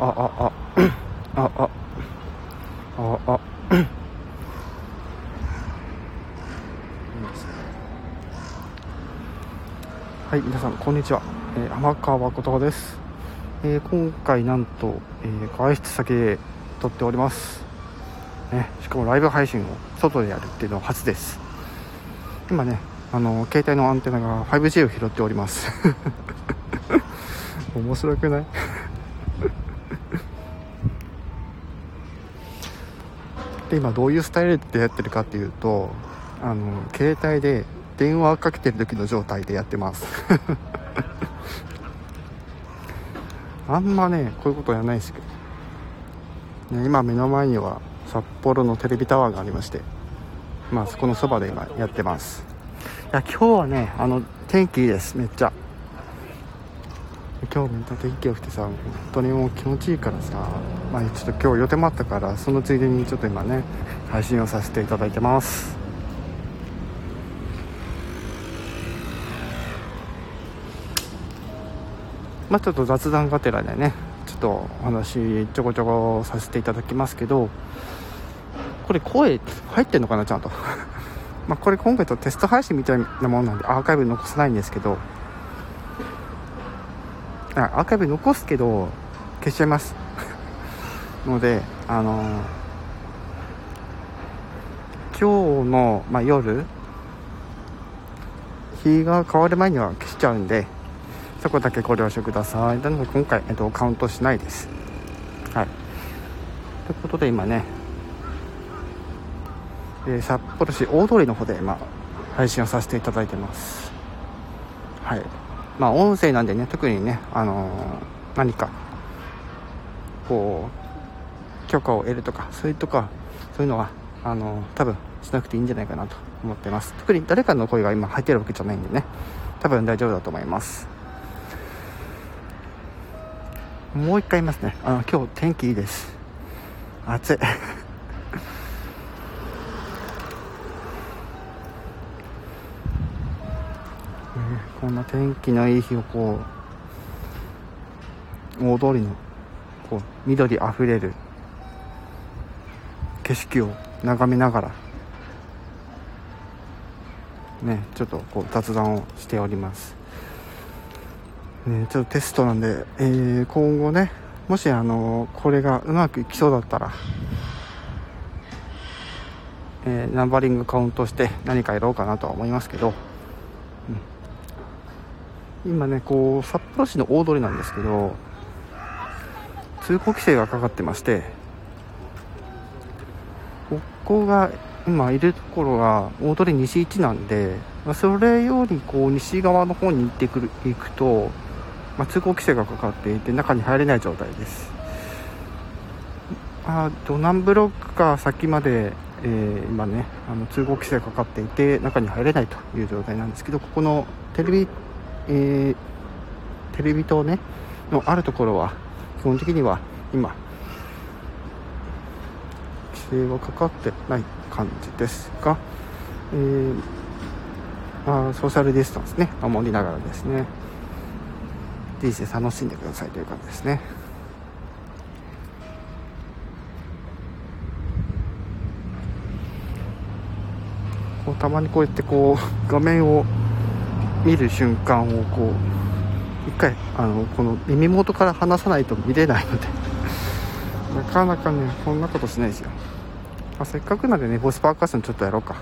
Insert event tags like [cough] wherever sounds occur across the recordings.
ああああああはい皆さんこんにちは、えー、天川誠です、えー、今回なんと、えー、外出先で撮っておりますねしかもライブ配信を外でやるっていうのは初です今ねあの携帯のアンテナが 5G を拾っております面白くないで今どういうスタイルでやってるかっていうとあの携帯で電話かけてる時の状態でやってます。[laughs] あんまねこういうことやらないですけど、ね、今目の前には札幌のテレビタワーがありましてまあそこのそばで今やってます。いや今日はねあの天気いいです。めっちゃ。今日めっちゃ天気良くてさ本当にもう気持ちいいからさまあちょっと今日予定もあったからそのついでにちょっと今ね配信をさせていただいてます。まあちょっと雑談がてらでねちょっとお話ちょこちょこさせていただきますけどこれ声入ってんのかなちゃんと。[laughs] まあこれ今回とテスト配信みたいなもんなんでアーカイブ残さないんですけどアーカイブ残すけど消しちゃいます。のであのー、今日の、まあ、夜日が変わる前には消しちゃうんでそこだけご了承ください。なので今回、えっと、カウントしないです。はい。ということで今ね、えー、札幌市大通りの方で今配信をさせていただいてます。はい。まあ音声なんでね特にねあのー、何かこう許可を得るとかそういうとかそういうのはあのー、多分しなくていいんじゃないかなと思ってます。特に誰かの声が今入ってるわけじゃないんでね多分大丈夫だと思います。もう一回言いますね。あの今日天気いいです。暑い。こんな天気のいい日をこう大通りのこう緑あふれる景色を眺めながらねちょっとこう雑談をしております。ねちょっとテストなんで、えー、今後ねもしあのこれがうまくいきそうだったらえー、ナンバリングカウントして何かやろうかなとは思いますけど今ねこう札幌市の大通りなんですけど通行規制がかかってましてここが今いるところが大通り西1なんで、まあ、それよりこう西側の方に行ってくる行くと、まあ、通行規制がかかっていて中に入れない状態です。あドナブロックか先まで、えー、今ねあの通行規制がかかっていて中に入れないという状態なんですけどここのテレビえー、テレビ塔ねのあるところは基本的には今規制はかかってない感じですが、えー、まあ、ソーシャルディスタンスね守りながらですね人生楽しんでくださいという感じですね。たまにこうやってこう画面を見る瞬間をこう一回あのこの耳元から離さないと見れないので [laughs] なかなかねこんなことしないですよ、まあ、せっかくなんでねボスパーカッションちょっとやろうか、ね。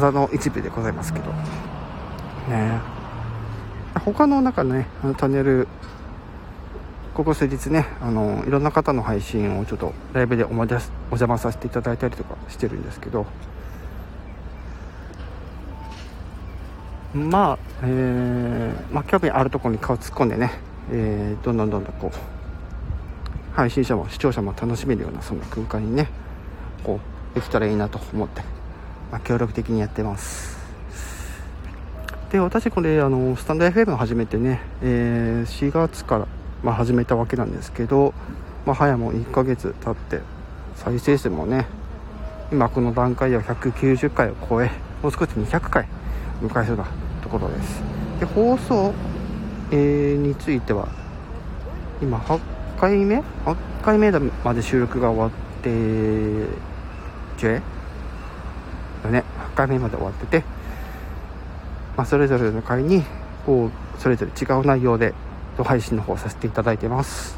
技の一部でございますけど。ね。他の中ねあのチャンネルここ数日ねあのいろんな方の配信をちょっとライブでお邪魔させていただいたりとかしてるんですけど。まあ、えー、まあ、興味あるところに顔突っ込んでね、えー、どんどんどんどんこう配信者も視聴者も楽しめるようなそんな空間にねこうできたらいいなと思って。まあ、協力的にやってます。で私これあのスタンド FM を始めてね、えー、4月から、まあ、始めたわけなんですけど、まあ、早も1ヶ月経って再生数もね今この段階では190回を超えもう少し200回迎えそうなところです。で放送、えー、については今8回目？8回目まで収録が終わって10だね8回目まで終わってて、まあ、それぞれの回にこうそれぞれ違う内容で配信の方させていただいてます。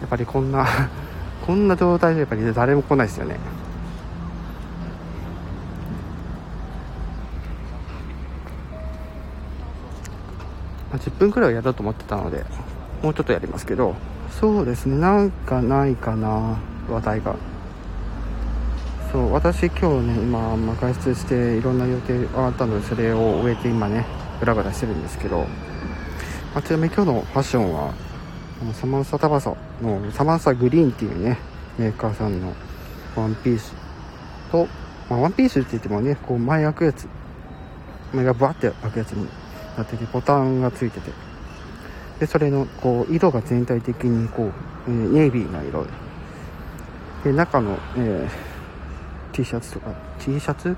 やっぱりこんな [laughs] こんな状態でやっぱり誰も来ないですよね。まあ、10分くらいはやろうと思ってたのでもうちょっとやりますけどそうですね。なんかないかな話題が。そう私今日ね今、ま、外出していろんな予定があったのでそれを終えて今ねブラブラしてるんですけど、まあ、ちなみに今日のファッションはサマンサタバサのサマンサグリーンっていうねメーカーさんのワンピースと、まあ、ワンピースって言ってもねこう前開くやつ前がバーって開くやつになっててボタンがついてて。でそれのこう色が全体的にこう、えー、ネイビーな色。でで中の、えー、T シャツとか T シャツ、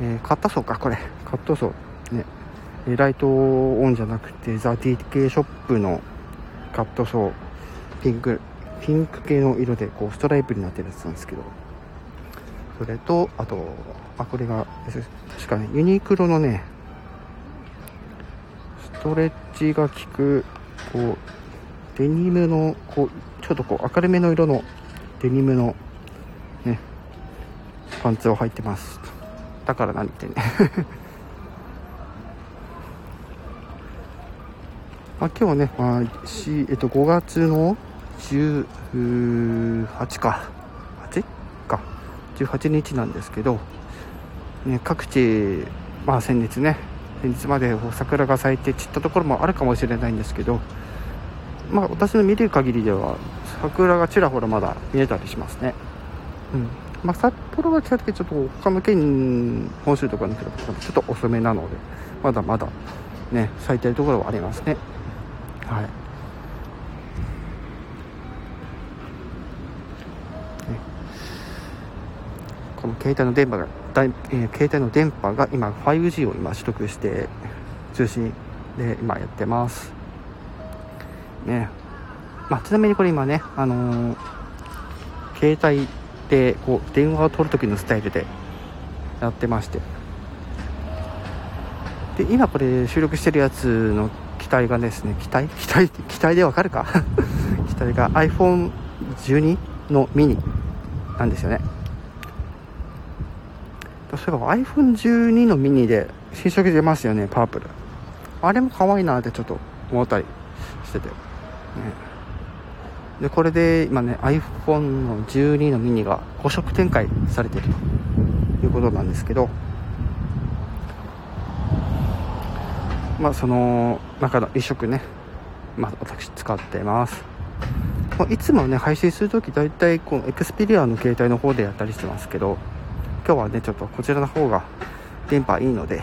えー、カッタソーかこれ。カットソー。ね。ライトオンじゃなくてザ・ TK ショップのカットソー。ピンクピンク系の色でこうストライプになってるやつなんですけど。それとあとあこれが確かねユニクロのねストレッチが効くこうデニムのこうちょっとこう明るめの色のデニムのねパンツを履いてます。だから何ってね。[laughs] まあ、今日はね、まあしえっと、5月の18か。8か。18日なんですけど、ね、各地、まあ、先日ね先日まで桜が咲いて散ったところもあるかもしれないんですけど、まあ、私の見る限りでは桜がちらほらまだ見えたりしますね。うんまあ、札幌は比較的ちょっと他の県本州とかに比べてちょっと遅めなのでまだまだね咲いてるところはありますね。はい、この携帯の電波が、だいえー、携帯の電波が今 5G を今取得して通信で今やってます。ね。まあ、ちなみにこれ今ねあのー、携帯でこう電話を取る時のスタイルでやってまして。で今これ収録してるやつの機体がですね機体？機体？機体でわかるか？[laughs] 機体が iPhone12 のミニなんですよね。そういえば iPhone12 のミニで新色出ますよねパープル。あれも可愛いなってちょっと思ったりしてて。ね。でこれで今ね iPhone の12のミニが5色展開されているということなんですけど。まあその中の1色ね。まあ私使ってます。いつもね配信するとき大体このエクスペリアの携帯の方でやったりしてますけど。今日はねちょっとこちらの方が電波いいので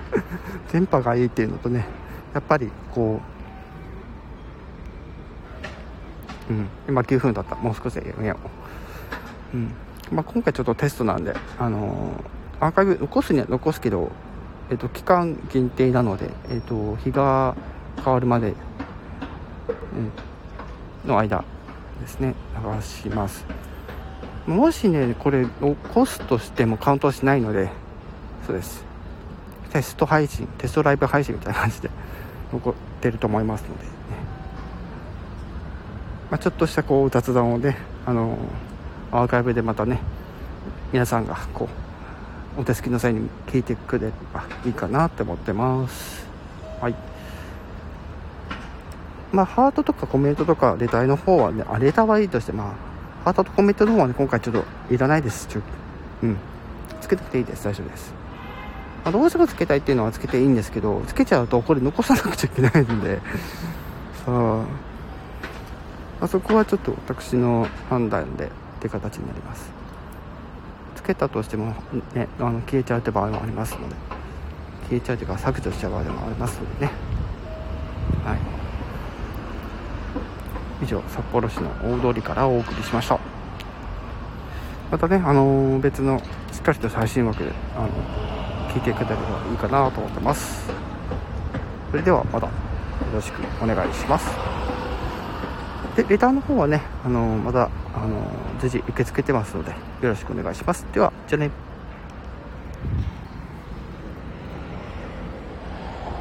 [laughs] 電波がいいっていうのとねやっぱりこううん今9分だった。もう少しでやめよう。うん。まあ、今回ちょっとテストなんであのー、アーカイブ残すには残すけどえっ、ー、と期間限定なのでえっ、ー、と日が変わるまで、うん、の間ですね。流します。もしねこれコスとしてもカウントはしないのでそうです。テスト配信テストライブ配信みたいな感じで残ってると思いますので、ね、まあ、ちょっとしたこう雑談をねあのアーカイブでまたね皆さんがこうお手すきの際に聞いてくれればいいかなって思ってます。はい。まあハートとかコメントとかレターの方はねあレターはいいとしてまあハートとコメントの方はね、今回ちょっといらないです。ちょうん。つけなくていいです。大丈夫です。まあ、どうしてもつけたいっていうのはつけていいんですけど、つけちゃうとこれ残さなくちゃいけないんで、[laughs] さあ、あ、そこはちょっと私の判断でっていう形になりますつけたとしても、ね、あの消えちゃうって場合もありますので消えちゃうというか削除しちゃう場合もありますのでねはい以上札幌市の大通りからお送りしました。またね、あの、別のしっかりと最新枠で、あの聞いていただければいいかなと思ってます。それではまたよろしくお願いします。でレターの方はね、あの、まだ、あの、随時受け付けてますのでよろしくお願いします。ではじゃあね。